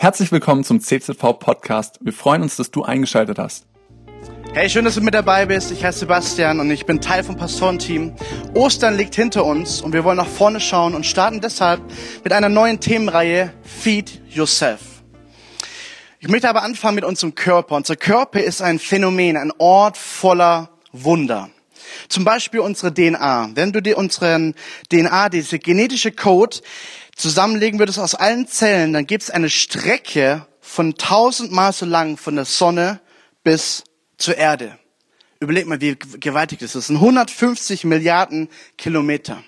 Herzlich willkommen zum CZV Podcast. Wir freuen uns, dass du eingeschaltet hast. Hey, schön, dass du mit dabei bist. Ich heiße Sebastian und ich bin Teil vom Pastorenteam. Ostern liegt hinter uns und wir wollen nach vorne schauen und starten deshalb mit einer neuen Themenreihe Feed Yourself. Ich möchte aber anfangen mit unserem Körper. Unser Körper ist ein Phänomen, ein Ort voller Wunder. Zum Beispiel unsere DNA. Wenn du dir unseren DNA, diese genetische Code, zusammenlegen würdest aus allen Zellen, dann gibt es eine Strecke von tausendmal so lang von der Sonne bis zur Erde. Überleg mal, wie gewaltig das ist. Das sind 150 Milliarden Kilometer.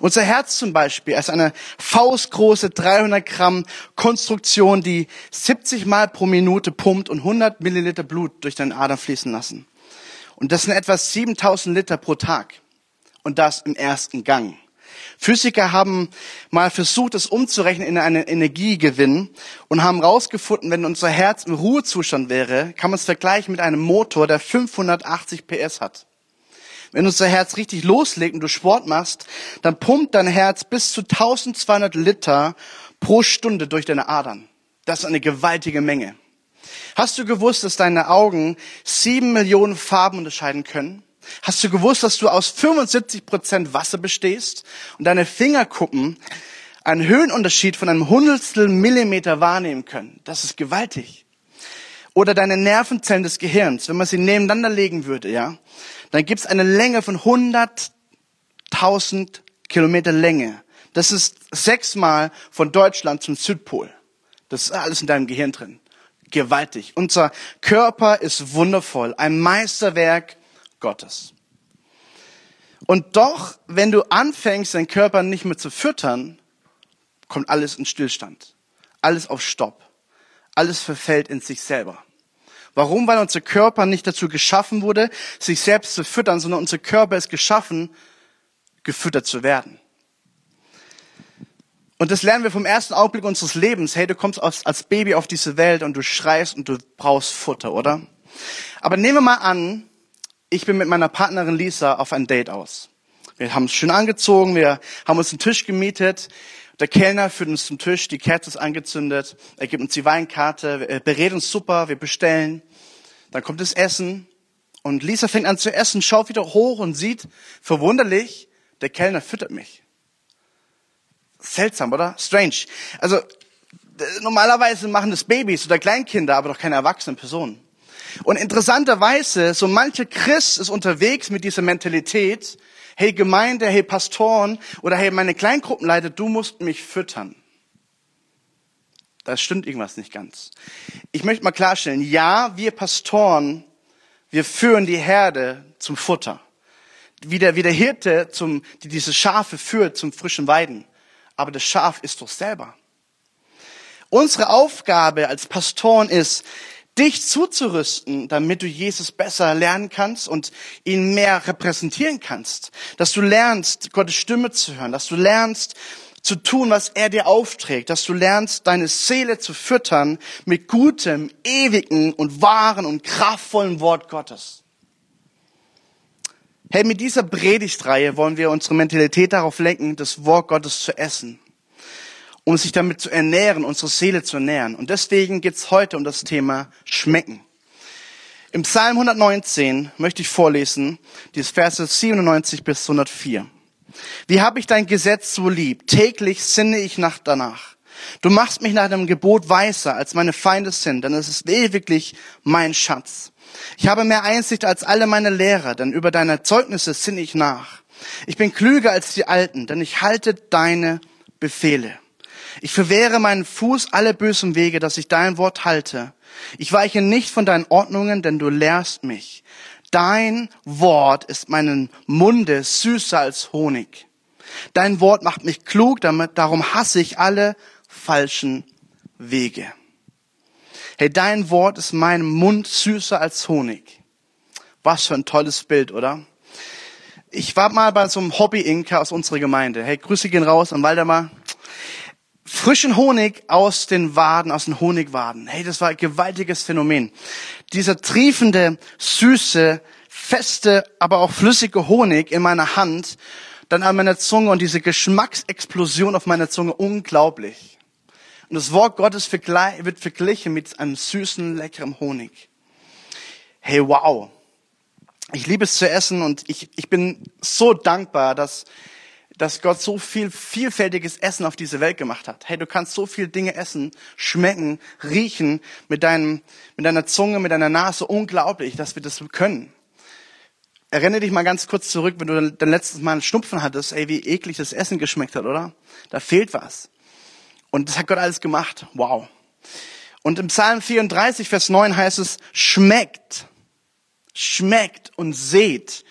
Unser Herz zum Beispiel ist eine faustgroße 300 Gramm Konstruktion, die 70 Mal pro Minute pumpt und 100 Milliliter Blut durch deinen Adern fließen lassen. Und das sind etwa 7000 Liter pro Tag. Und das im ersten Gang. Physiker haben mal versucht, das umzurechnen in einen Energiegewinn und haben herausgefunden, wenn unser Herz im Ruhezustand wäre, kann man es vergleichen mit einem Motor, der 580 PS hat. Wenn unser Herz richtig loslegt und du Sport machst, dann pumpt dein Herz bis zu 1200 Liter pro Stunde durch deine Adern. Das ist eine gewaltige Menge. Hast du gewusst, dass deine Augen sieben Millionen Farben unterscheiden können? Hast du gewusst, dass du aus 75 Prozent Wasser bestehst und deine Fingerkuppen einen Höhenunterschied von einem Hundertstel Millimeter wahrnehmen können? Das ist gewaltig. Oder deine Nervenzellen des Gehirns, wenn man sie nebeneinander legen würde, ja, dann gibt es eine Länge von 100.000 Kilometer Länge. Das ist sechsmal von Deutschland zum Südpol. Das ist alles in deinem Gehirn drin. Gewaltig. Unser Körper ist wundervoll. Ein Meisterwerk Gottes. Und doch, wenn du anfängst, deinen Körper nicht mehr zu füttern, kommt alles in Stillstand. Alles auf Stopp. Alles verfällt in sich selber. Warum? Weil unser Körper nicht dazu geschaffen wurde, sich selbst zu füttern, sondern unser Körper ist geschaffen, gefüttert zu werden. Und das lernen wir vom ersten Augenblick unseres Lebens. Hey, du kommst als Baby auf diese Welt und du schreist und du brauchst Futter, oder? Aber nehmen wir mal an, ich bin mit meiner Partnerin Lisa auf ein Date aus. Wir haben uns schön angezogen, wir haben uns einen Tisch gemietet. Der Kellner führt uns zum Tisch, die Kerze ist angezündet, er gibt uns die Weinkarte, er berät uns super, wir bestellen. Dann kommt das Essen und Lisa fängt an zu essen, schaut wieder hoch und sieht, verwunderlich, der Kellner füttert mich. Seltsam, oder? Strange. Also normalerweise machen das Babys oder Kleinkinder, aber doch keine erwachsenen Personen. Und interessanterweise, so mancher Christ ist unterwegs mit dieser Mentalität, hey Gemeinde, hey Pastoren oder hey meine Kleingruppenleiter, du musst mich füttern. Das stimmt irgendwas nicht ganz. Ich möchte mal klarstellen, ja, wir Pastoren, wir führen die Herde zum Futter. Wie der, wie der Hirte, zum, die diese Schafe führt zum frischen Weiden. Aber das Schaf ist doch selber. Unsere Aufgabe als Pastoren ist, dich zuzurüsten, damit du Jesus besser lernen kannst und ihn mehr repräsentieren kannst. Dass du lernst, Gottes Stimme zu hören, dass du lernst, zu tun, was er dir aufträgt, dass du lernst, deine Seele zu füttern mit gutem, ewigen und wahren und kraftvollen Wort Gottes. Hey, mit dieser Predigtreihe wollen wir unsere Mentalität darauf lenken, das Wort Gottes zu essen um sich damit zu ernähren, unsere Seele zu ernähren. Und deswegen geht es heute um das Thema Schmecken. Im Psalm 119 möchte ich vorlesen, dieses Verse 97 bis 104. Wie habe ich dein Gesetz so lieb? Täglich sinne ich nach danach. Du machst mich nach deinem Gebot weißer, als meine Feinde sind, denn es ist ewiglich mein Schatz. Ich habe mehr Einsicht als alle meine Lehrer, denn über deine Zeugnisse sinne ich nach. Ich bin klüger als die Alten, denn ich halte deine Befehle. Ich verwehre meinen Fuß alle bösen Wege, dass ich dein Wort halte. Ich weiche nicht von deinen Ordnungen, denn du lehrst mich. Dein Wort ist meinen Munde süßer als Honig. Dein Wort macht mich klug, damit, darum hasse ich alle falschen Wege. Hey, dein Wort ist meinem Mund süßer als Honig. Was für ein tolles Bild, oder? Ich war mal bei so einem Hobby-Inker aus unserer Gemeinde. Hey, Grüße gehen raus an Waldemar frischen Honig aus den Waden, aus den Honigwaden. Hey, das war ein gewaltiges Phänomen. Dieser triefende, süße, feste, aber auch flüssige Honig in meiner Hand, dann an meiner Zunge und diese Geschmacksexplosion auf meiner Zunge, unglaublich. Und das Wort Gottes wird verglichen mit einem süßen, leckeren Honig. Hey, wow. Ich liebe es zu essen und ich, ich bin so dankbar, dass, dass Gott so viel vielfältiges Essen auf diese Welt gemacht hat. Hey, du kannst so viele Dinge essen, schmecken, riechen mit, deinem, mit deiner Zunge, mit deiner Nase. Unglaublich, dass wir das können. Erinnere dich mal ganz kurz zurück, wenn du dein letztes Mal einen Schnupfen hattest, ey, wie eklig das Essen geschmeckt hat, oder? Da fehlt was. Und das hat Gott alles gemacht. Wow. Und im Psalm 34, Vers 9 heißt es, schmeckt, schmeckt und seht,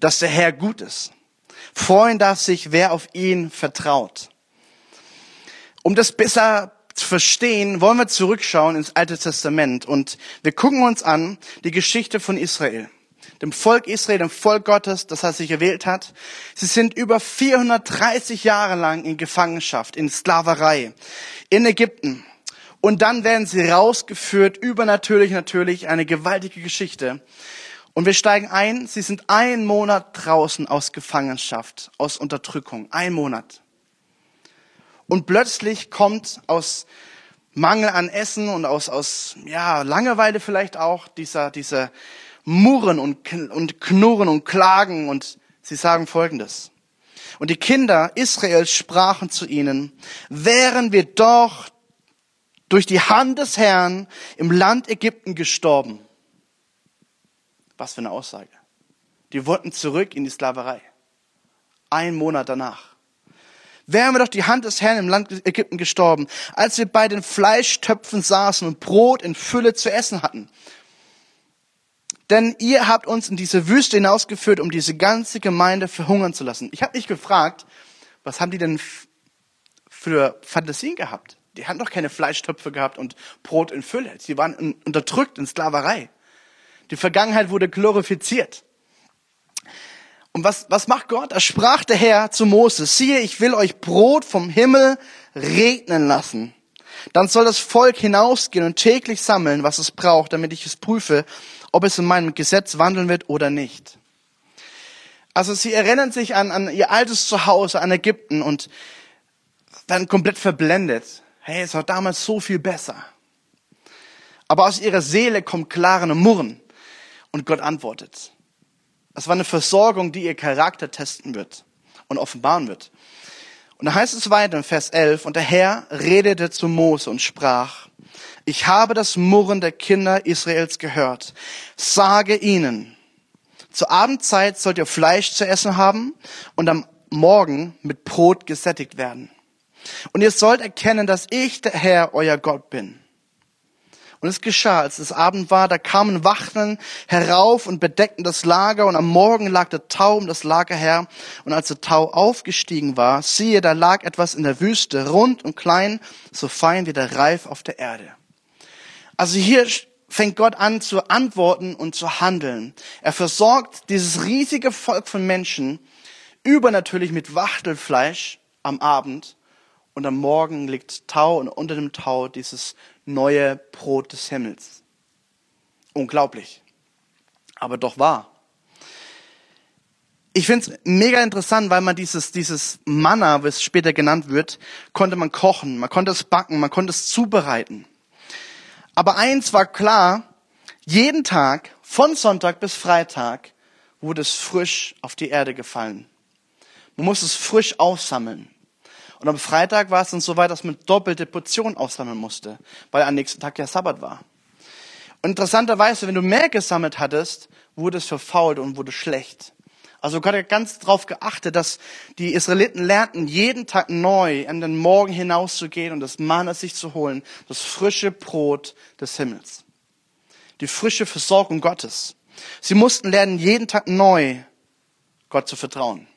dass der Herr gut ist. Freuen darf sich, wer auf ihn vertraut. Um das besser zu verstehen, wollen wir zurückschauen ins Alte Testament und wir gucken uns an die Geschichte von Israel dem Volk Israel, dem Volk Gottes, das er sich gewählt hat. Sie sind über 430 Jahre lang in Gefangenschaft, in Sklaverei, in Ägypten. Und dann werden sie rausgeführt, übernatürlich natürlich, eine gewaltige Geschichte. Und wir steigen ein, sie sind einen Monat draußen aus Gefangenschaft, aus Unterdrückung, ein Monat. Und plötzlich kommt aus Mangel an Essen und aus, aus ja, Langeweile vielleicht auch dieser, dieser murren und, und knurren und klagen und sie sagen Folgendes. Und die Kinder Israels sprachen zu ihnen, wären wir doch durch die Hand des Herrn im Land Ägypten gestorben. Was für eine Aussage. Die wollten zurück in die Sklaverei. Ein Monat danach. Wären wir doch die Hand des Herrn im Land Ägypten gestorben, als wir bei den Fleischtöpfen saßen und Brot in Fülle zu essen hatten. Denn ihr habt uns in diese Wüste hinausgeführt, um diese ganze Gemeinde verhungern zu lassen. Ich habe mich gefragt, was haben die denn für Fantasien gehabt? Die haben doch keine Fleischtöpfe gehabt und Brot in Fülle. Sie waren unterdrückt in Sklaverei. Die Vergangenheit wurde glorifiziert. Und was, was macht Gott? Da sprach der Herr zu Moses, siehe, ich will euch Brot vom Himmel regnen lassen. Dann soll das Volk hinausgehen und täglich sammeln, was es braucht, damit ich es prüfe, ob es in meinem Gesetz wandeln wird oder nicht. Also sie erinnern sich an, an ihr altes Zuhause, an Ägypten und werden komplett verblendet. Hey, es war damals so viel besser. Aber aus ihrer Seele kommt klaren Murren und Gott antwortet. Das war eine Versorgung, die ihr Charakter testen wird und offenbaren wird. Und da heißt es weiter in Vers 11, und der Herr redete zu Mose und sprach, ich habe das Murren der Kinder Israels gehört. Sage ihnen, zur Abendzeit sollt ihr Fleisch zu essen haben und am Morgen mit Brot gesättigt werden. Und ihr sollt erkennen, dass ich der Herr, euer Gott bin. Und es geschah, als es Abend war, da kamen Wachteln herauf und bedeckten das Lager, und am Morgen lag der Tau um das Lager her. Und als der Tau aufgestiegen war, siehe, da lag etwas in der Wüste, rund und klein, so fein wie der Reif auf der Erde. Also hier fängt Gott an zu antworten und zu handeln. Er versorgt dieses riesige Volk von Menschen übernatürlich mit Wachtelfleisch am Abend und am Morgen liegt Tau und unter dem Tau dieses neue Brot des Himmels. Unglaublich, aber doch wahr. Ich finde es mega interessant, weil man dieses, dieses Manna, wie es später genannt wird, konnte man kochen, man konnte es backen, man konnte es zubereiten. Aber eins war klar, jeden Tag, von Sonntag bis Freitag, wurde es frisch auf die Erde gefallen. Man muss es frisch aufsammeln. Und am Freitag war es dann so weit, dass man doppelte Portion aussammeln musste, weil am nächsten Tag ja Sabbat war. Und interessanterweise, wenn du mehr gesammelt hattest, wurde es verfault und wurde schlecht. Also Gott hat ganz darauf geachtet, dass die Israeliten lernten, jeden Tag neu an den Morgen hinauszugehen und das Manna sich zu holen, das frische Brot des Himmels. Die frische Versorgung Gottes. Sie mussten lernen, jeden Tag neu Gott zu vertrauen.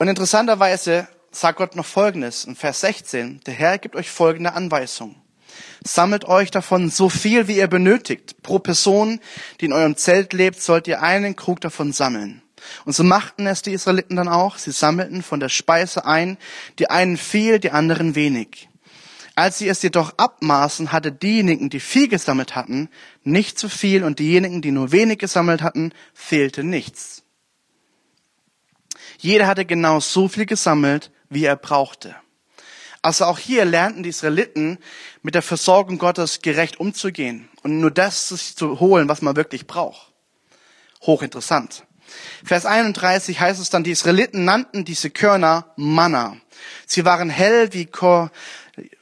Und interessanterweise sagt Gott noch Folgendes in Vers 16. Der Herr gibt euch folgende Anweisung. Sammelt euch davon so viel, wie ihr benötigt. Pro Person, die in eurem Zelt lebt, sollt ihr einen Krug davon sammeln. Und so machten es die Israeliten dann auch. Sie sammelten von der Speise ein, die einen viel, die anderen wenig. Als sie es jedoch abmaßen, hatte diejenigen, die viel gesammelt hatten, nicht zu viel und diejenigen, die nur wenig gesammelt hatten, fehlte nichts. Jeder hatte genau so viel gesammelt, wie er brauchte. Also auch hier lernten die Israeliten mit der Versorgung Gottes gerecht umzugehen und nur das sich zu holen, was man wirklich braucht. Hochinteressant. Vers 31 heißt es dann, die Israeliten nannten diese Körner Manna. Sie waren hell wie Kor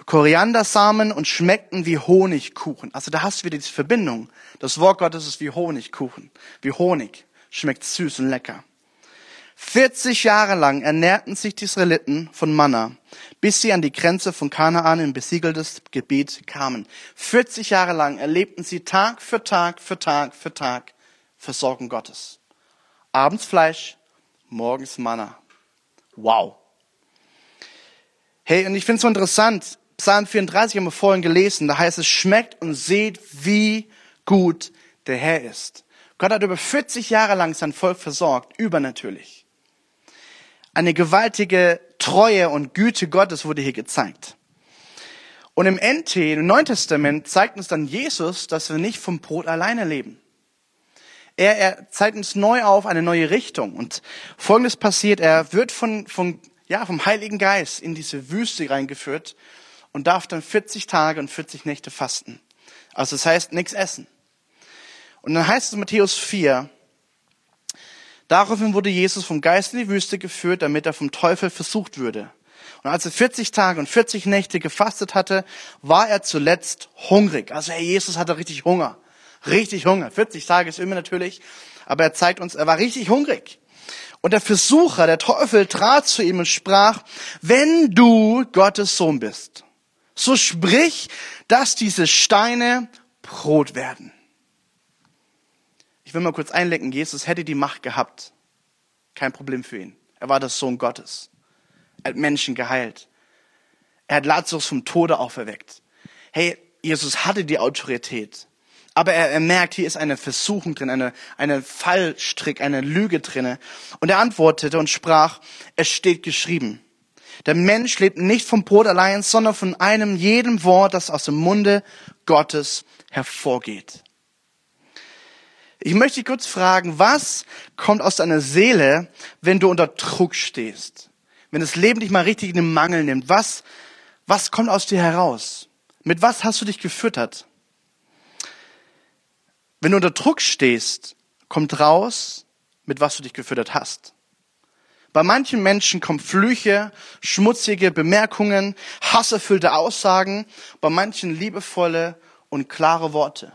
Koriandersamen und schmeckten wie Honigkuchen. Also da hast du wieder diese Verbindung. Das Wort Gottes ist wie Honigkuchen, wie Honig. Schmeckt süß und lecker. 40 Jahre lang ernährten sich die Israeliten von Manna, bis sie an die Grenze von Kanaan in besiegeltes Gebiet kamen. 40 Jahre lang erlebten sie Tag für Tag für Tag für Tag Versorgung Gottes. Abends Fleisch, morgens Manna. Wow. Hey, und ich finde es so interessant. Psalm 34 haben wir vorhin gelesen. Da heißt es, schmeckt und seht, wie gut der Herr ist. Gott hat über 40 Jahre lang sein Volk versorgt, übernatürlich. Eine gewaltige Treue und Güte Gottes wurde hier gezeigt. Und im NT, im Neuen Testament, zeigt uns dann Jesus, dass wir nicht vom Brot alleine leben. Er, er zeigt uns neu auf eine neue Richtung. Und Folgendes passiert, er wird von, von, ja, vom Heiligen Geist in diese Wüste reingeführt und darf dann 40 Tage und 40 Nächte fasten. Also das heißt, nichts essen. Und dann heißt es in Matthäus 4, Daraufhin wurde Jesus vom Geist in die Wüste geführt, damit er vom Teufel versucht würde. Und als er 40 Tage und 40 Nächte gefastet hatte, war er zuletzt hungrig. Also Herr Jesus hatte richtig Hunger. Richtig Hunger. 40 Tage ist immer natürlich. Aber er zeigt uns, er war richtig hungrig. Und der Versucher, der Teufel, trat zu ihm und sprach, wenn du Gottes Sohn bist, so sprich, dass diese Steine Brot werden. Ich will mal kurz einlenken, Jesus hätte die Macht gehabt. Kein Problem für ihn. Er war der Sohn Gottes. Er hat Menschen geheilt. Er hat Lazarus vom Tode auferweckt. Hey, Jesus hatte die Autorität. Aber er, er merkt, hier ist eine Versuchung drin, eine, eine Fallstrick, eine Lüge drinne. Und er antwortete und sprach, es steht geschrieben. Der Mensch lebt nicht vom Brot allein, sondern von einem jedem Wort, das aus dem Munde Gottes hervorgeht. Ich möchte dich kurz fragen, was kommt aus deiner Seele, wenn du unter Druck stehst? Wenn das Leben dich mal richtig in den Mangel nimmt, was, was kommt aus dir heraus? Mit was hast du dich gefüttert? Wenn du unter Druck stehst, kommt raus, mit was du dich gefüttert hast. Bei manchen Menschen kommen Flüche, schmutzige Bemerkungen, hasserfüllte Aussagen, bei manchen liebevolle und klare Worte.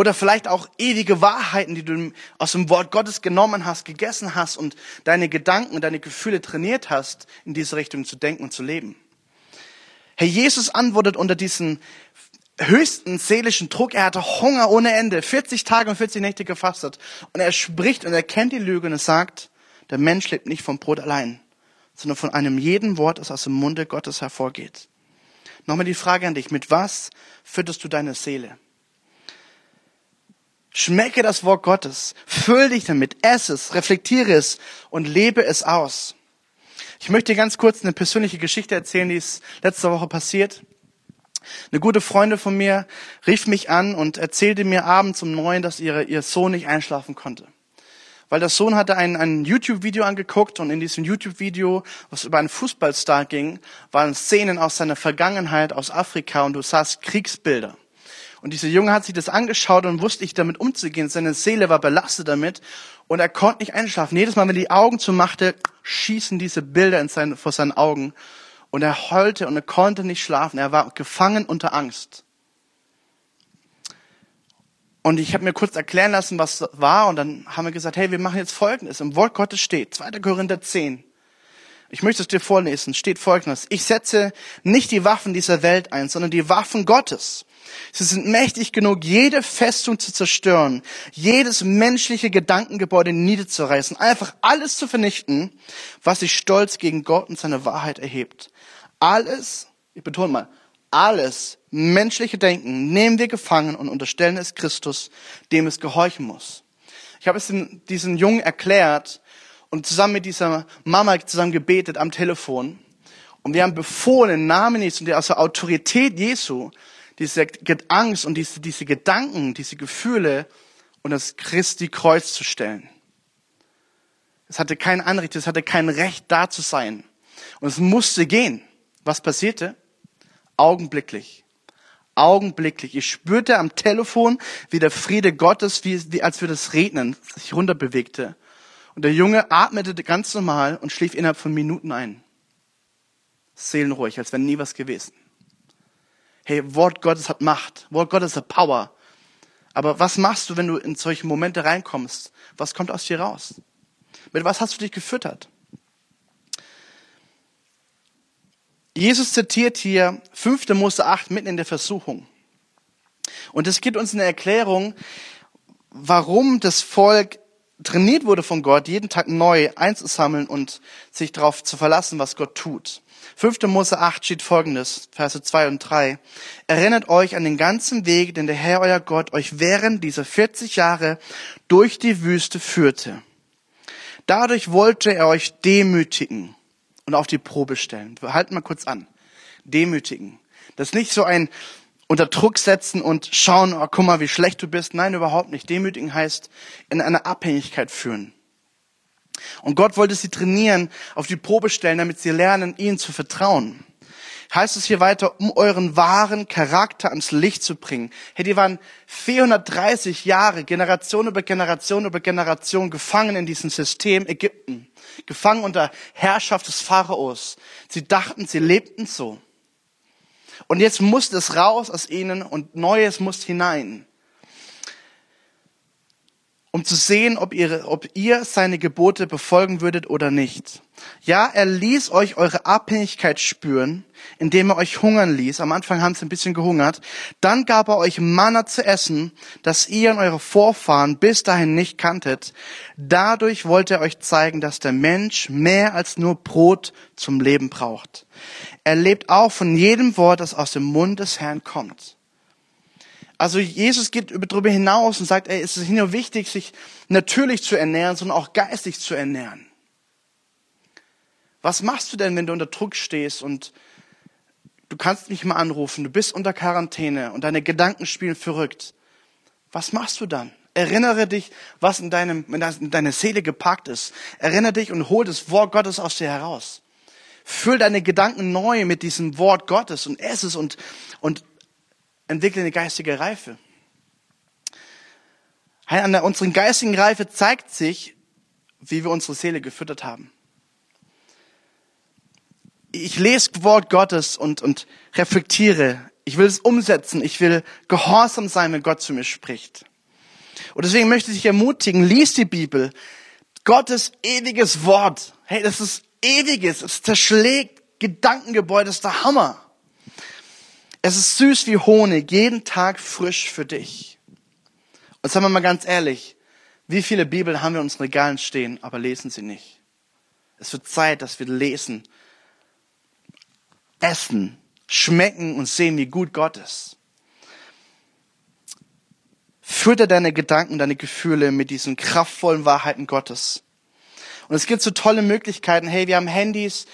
Oder vielleicht auch ewige Wahrheiten, die du aus dem Wort Gottes genommen hast, gegessen hast und deine Gedanken und deine Gefühle trainiert hast, in diese Richtung zu denken und zu leben. Herr Jesus antwortet unter diesen höchsten seelischen Druck. Er hatte Hunger ohne Ende, 40 Tage und 40 Nächte gefastet. Und er spricht und er kennt die Lüge und er sagt, der Mensch lebt nicht vom Brot allein, sondern von einem jeden Wort, das aus dem Munde Gottes hervorgeht. Nochmal die Frage an dich, mit was fütterst du deine Seele? Schmecke das Wort Gottes, füll dich damit, esse es, reflektiere es und lebe es aus. Ich möchte dir ganz kurz eine persönliche Geschichte erzählen, die ist letzte Woche passiert. Eine gute Freundin von mir rief mich an und erzählte mir abends um neun, dass ihre, ihr Sohn nicht einschlafen konnte. Weil der Sohn hatte ein, ein YouTube-Video angeguckt und in diesem YouTube-Video, was über einen Fußballstar ging, waren Szenen aus seiner Vergangenheit aus Afrika und du sahst Kriegsbilder. Und dieser Junge hat sich das angeschaut und wusste nicht damit umzugehen. Seine Seele war belastet damit und er konnte nicht einschlafen. Jedes Mal, wenn er die Augen zumachte, schießen diese Bilder in sein, vor seinen Augen. Und er heulte und er konnte nicht schlafen. Er war gefangen unter Angst. Und ich habe mir kurz erklären lassen, was war. Und dann haben wir gesagt, hey, wir machen jetzt Folgendes. Im Wort Gottes steht, 2. Korinther 10. Ich möchte es dir vorlesen. Steht Folgendes. Ich setze nicht die Waffen dieser Welt ein, sondern die Waffen Gottes. Sie sind mächtig genug, jede Festung zu zerstören, jedes menschliche Gedankengebäude niederzureißen, einfach alles zu vernichten, was sich stolz gegen Gott und seine Wahrheit erhebt. Alles, ich betone mal, alles menschliche Denken nehmen wir gefangen und unterstellen es Christus, dem es gehorchen muss. Ich habe es diesen Jungen erklärt und zusammen mit dieser Mama zusammen gebetet am Telefon. Und wir haben befohlen, im Namen Jesu und aus der Autorität Jesu, diese Angst und diese, diese Gedanken, diese Gefühle und das Christi Kreuz zu stellen. Es hatte kein Anrecht, es hatte kein Recht da zu sein. Und es musste gehen. Was passierte? Augenblicklich. Augenblicklich. Ich spürte am Telefon, wie der Friede Gottes, wie, wie als würde es regnen, sich runterbewegte. Und der Junge atmete ganz normal und schlief innerhalb von Minuten ein. Seelenruhig, als wäre nie was gewesen. Hey, Wort Gottes hat Macht. Wort Gottes hat Power. Aber was machst du, wenn du in solche Momente reinkommst? Was kommt aus dir raus? Mit was hast du dich gefüttert? Jesus zitiert hier 5. Mose 8 mitten in der Versuchung. Und es gibt uns eine Erklärung, warum das Volk trainiert wurde von Gott, jeden Tag neu einzusammeln und sich darauf zu verlassen, was Gott tut. 5. Mose 8 steht folgendes, Verse 2 und 3. Erinnert euch an den ganzen Weg, den der Herr euer Gott euch während dieser 40 Jahre durch die Wüste führte. Dadurch wollte er euch demütigen und auf die Probe stellen. Wir halten mal kurz an. Demütigen. Das ist nicht so ein unter Druck setzen und schauen, oh, guck mal, wie schlecht du bist. Nein, überhaupt nicht. Demütigen heißt in eine Abhängigkeit führen. Und Gott wollte sie trainieren, auf die Probe stellen, damit sie lernen, ihnen zu vertrauen. Heißt es hier weiter, um euren wahren Charakter ans Licht zu bringen. Hey, die waren 430 Jahre, Generation über Generation über Generation gefangen in diesem System Ägypten. Gefangen unter Herrschaft des Pharaos. Sie dachten, sie lebten so. Und jetzt musste es raus aus ihnen und Neues muss hinein um zu sehen, ob ihr, ob ihr seine Gebote befolgen würdet oder nicht. Ja, er ließ euch eure Abhängigkeit spüren, indem er euch hungern ließ. Am Anfang haben sie ein bisschen gehungert. Dann gab er euch Manna zu essen, das ihr und eure Vorfahren bis dahin nicht kanntet. Dadurch wollte er euch zeigen, dass der Mensch mehr als nur Brot zum Leben braucht. Er lebt auch von jedem Wort, das aus dem Mund des Herrn kommt. Also Jesus geht darüber hinaus und sagt, ey, es ist nicht nur wichtig, sich natürlich zu ernähren, sondern auch geistig zu ernähren. Was machst du denn, wenn du unter Druck stehst und du kannst mich mal anrufen, du bist unter Quarantäne und deine Gedanken spielen verrückt? Was machst du dann? Erinnere dich, was in, deinem, in deiner Seele gepackt ist. Erinnere dich und hol das Wort Gottes aus dir heraus. Füll deine Gedanken neu mit diesem Wort Gottes und ess es und, und entwickle eine geistige Reife. An der, unseren geistigen Reife zeigt sich, wie wir unsere Seele gefüttert haben. Ich lese Wort Gottes und, und reflektiere. Ich will es umsetzen. Ich will gehorsam sein, wenn Gott zu mir spricht. Und deswegen möchte ich dich ermutigen, lies die Bibel. Gottes ewiges Wort. Hey, das ist ewiges. Es zerschlägt Gedankengebäude. Das ist der Hammer. Es ist süß wie Honig, jeden Tag frisch für dich. Und sagen wir mal ganz ehrlich, wie viele Bibeln haben wir in unseren Regalen stehen, aber lesen sie nicht? Es wird Zeit, dass wir lesen, essen, schmecken und sehen, wie gut Gott ist. Fütter deine Gedanken, deine Gefühle mit diesen kraftvollen Wahrheiten Gottes. Und es gibt so tolle Möglichkeiten. Hey, wir haben Handys,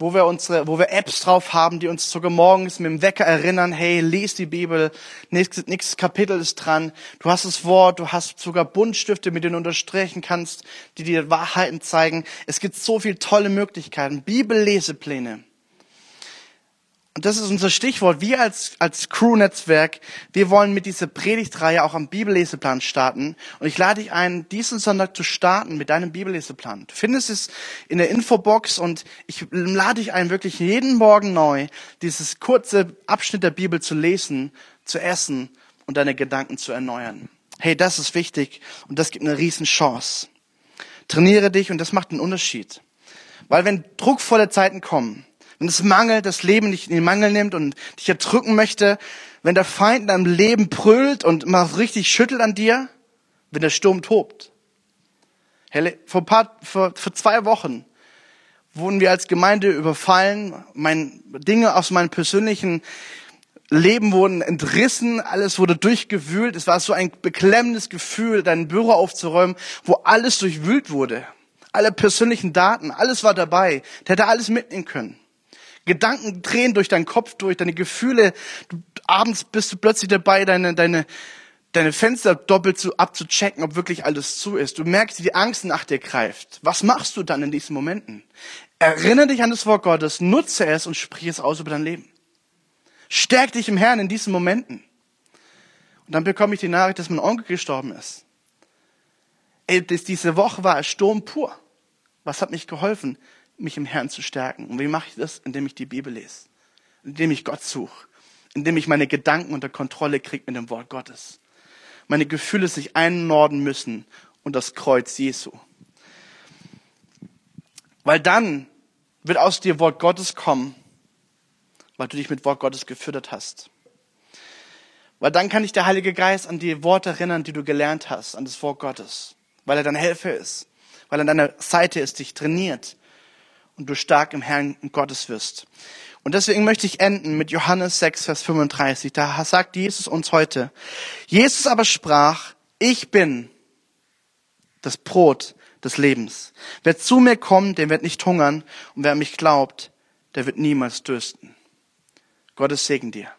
wo wir unsere, wo wir Apps drauf haben, die uns sogar morgens mit dem Wecker erinnern, hey, lies die Bibel, nächstes, nächstes Kapitel ist dran, du hast das Wort, du hast sogar Buntstifte, mit denen du unterstreichen kannst, die dir Wahrheiten zeigen. Es gibt so viele tolle Möglichkeiten, Bibellesepläne. Und das ist unser Stichwort. Wir als, als Crew-Netzwerk, wir wollen mit dieser Predigtreihe auch am Bibelleseplan starten. Und ich lade dich ein, diesen Sonntag zu starten mit deinem Bibelleseplan. Du findest es in der Infobox und ich lade dich ein, wirklich jeden Morgen neu dieses kurze Abschnitt der Bibel zu lesen, zu essen und deine Gedanken zu erneuern. Hey, das ist wichtig und das gibt eine riesen Chance. Trainiere dich und das macht einen Unterschied. Weil wenn druckvolle Zeiten kommen, wenn es Mangel, das Leben dich in den Mangel nimmt und dich erdrücken möchte, wenn der Feind in deinem Leben brüllt und mal richtig schüttelt an dir, wenn der Sturm tobt. Vor, paar, vor, vor zwei Wochen wurden wir als Gemeinde überfallen, mein, Dinge aus meinem persönlichen Leben wurden entrissen, alles wurde durchgewühlt. Es war so ein beklemmendes Gefühl, dein Büro aufzuräumen, wo alles durchwühlt wurde. Alle persönlichen Daten, alles war dabei. Der hätte alles mitnehmen können. Gedanken drehen durch deinen Kopf durch, deine Gefühle. Du, abends bist du plötzlich dabei, deine, deine, deine Fenster doppelt zu, abzuchecken, ob wirklich alles zu ist. Du merkst, wie die Angst nach dir greift. Was machst du dann in diesen Momenten? Erinnere dich an das Wort Gottes, nutze es und sprich es aus über dein Leben. Stärk dich im Herrn in diesen Momenten. Und dann bekomme ich die Nachricht, dass mein Onkel gestorben ist. Ey, diese Woche war Sturm pur. Was hat mich geholfen, mich im Herrn zu stärken? Und wie mache ich das? Indem ich die Bibel lese. Indem ich Gott suche. Indem ich meine Gedanken unter Kontrolle kriege mit dem Wort Gottes. Meine Gefühle sich einnorden müssen und das Kreuz Jesu. Weil dann wird aus dir Wort Gottes kommen, weil du dich mit Wort Gottes gefüttert hast. Weil dann kann dich der Heilige Geist an die Worte erinnern, die du gelernt hast, an das Wort Gottes. Weil er dein Helfer ist. Weil er an deiner Seite ist, dich trainiert. Und du stark im Herrn Gottes wirst. Und deswegen möchte ich enden mit Johannes 6, Vers 35. Da sagt Jesus uns heute, Jesus aber sprach, ich bin das Brot des Lebens. Wer zu mir kommt, der wird nicht hungern. Und wer an mich glaubt, der wird niemals dürsten. Gottes Segen dir.